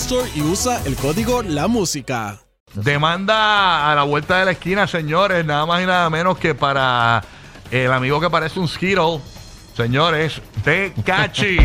Store y usa el código La Música. Demanda a la vuelta de la esquina, señores, nada más y nada menos que para el amigo que parece un Skittle. Señores, Tecachi.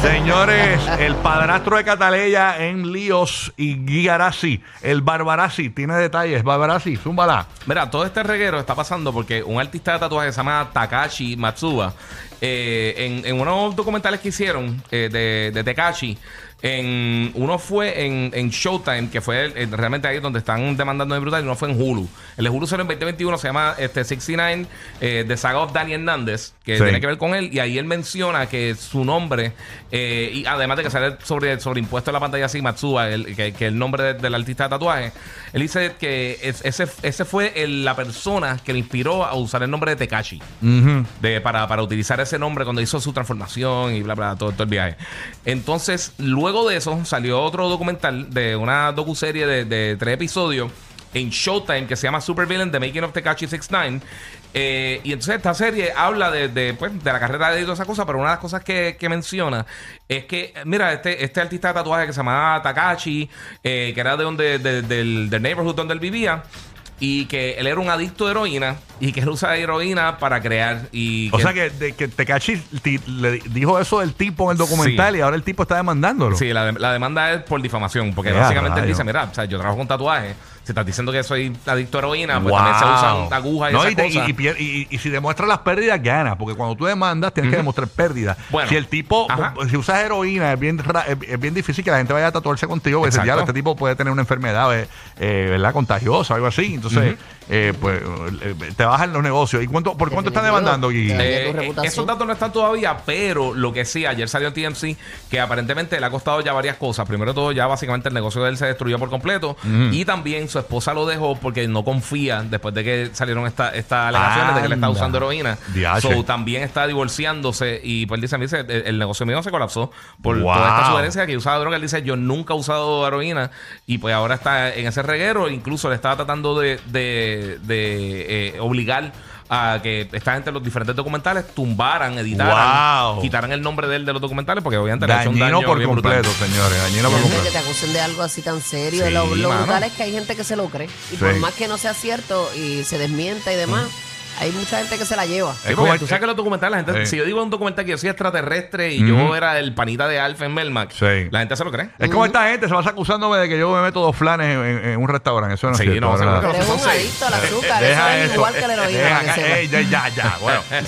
Señores, el padrastro de Cataleya en líos y Guigarazzi, el Barbarazzi, tiene detalles. Barbarazzi, zúmbala. Mira, todo este reguero está pasando porque un artista de tatuajes se llama Takashi Matsuba, eh, en, en unos documentales que hicieron eh, de, de Tekashi, en, uno fue en, en Showtime, que fue el- el- realmente ahí donde están demandando de brutal, y uno fue en Hulu. El de Hulu salió en 2021, se llama este, 69, eh, The Saga of Danny Hernández, que Sí. tiene que ver con él, y ahí él menciona que su nombre, eh, y además de que sale sobre, sobreimpuesto en la pantalla así, Matsuba, el, que, que el nombre de- del artista de tatuaje, él dice que es- ese, ese fue el- la persona que le inspiró a usar el nombre de Tekashi de, para, para utilizar ese nombre cuando hizo su transformación y bla, bla, todo, todo el viaje. Entonces, luego de eso, salió otro documental de una docuserie de, de tres episodios en Showtime que se llama Super Villain, The Making of Tekashi 69. Eh, y entonces esta serie habla de, pues, de la carrera de toda esa cosa, pero una de las cosas que, que menciona es que, mira, este, este artista de tatuaje que se llamaba Takashi, eh, que era de donde, de- del, del neighborhood donde él vivía, y que él era un adicto de heroína y que él usa heroína para crear y O sea que, de, que Tecachi ti- le dijo eso del tipo en el documental Sí. y ahora el tipo está demandándolo. Sí, la, de- la demanda es por difamación, porque básicamente él dice, mira, o sea, yo trabajo con tatuajes, si estás diciendo que soy adicto a heroína, pues también se Wow. usan agujas y No, esas y, te- cosas. y- y si demuestras las pérdidas, gana. Porque cuando tú demandas, tienes que demostrar pérdidas. Bueno. si el tipo, Ajá. si usas heroína, es bien, es, bien difícil que la gente vaya a tatuarse contigo. Porque dice, Exacto. "Diablo, este tipo puede tener una enfermedad, eh, eh, ¿verdad? Contagiosa, algo así. Entonces, eh, pues, eh, te bajan los negocios. ¿Y cuánto, por cuánto están demandando, Gui? Eh, Eh, eh, esos datos no están todavía, pero lo que sí, ayer salió en TMC que aparentemente le ha costado ya varias cosas. Primero de todo, ya básicamente el negocio de él se destruyó por completo. Y también su esposa lo dejó porque no confía después de que salieron esta- estas alegaciones de que él está usando heroína. So, también está divorciándose y pues él dice, el, el negocio mío se colapsó por Wow. toda esta sugerencia que usaba droga. Él dice, yo nunca he usado heroína y pues ahora está en ese reguero. Incluso le estaba tratando de, de- de, eh, obligar a que esta gente los diferentes documentales tumbaran, editaran, Wow. quitaran el nombre de él de los documentales porque obviamente le ha hecho un Dañino daño por bien brutal. completo, señores. Dañino por Imagínate que completo. te acusen de algo así tan serio. Sí, lo lo mano. brutal es que hay gente que se lo cree. Y Sí. por más que no sea cierto y se desmienta y demás, hay mucha gente que se la lleva. Sí, Es porque como- tú sabes que los documentales, la gente, Sí. si yo digo un documental que yo soy extraterrestre y yo era el panita de Alfa en Melmac, Sí. la gente se lo cree. Es como esta gente se va acusándome de que yo me meto dos flanes en, en- en un restaurante. Eso no es Sí, cierto, no, ¿verdad? seguro que Pero no eres un adicto al azúcar. Deja eso es igual que la heroína. Deja para que ey, ya, ya, ya. Bueno,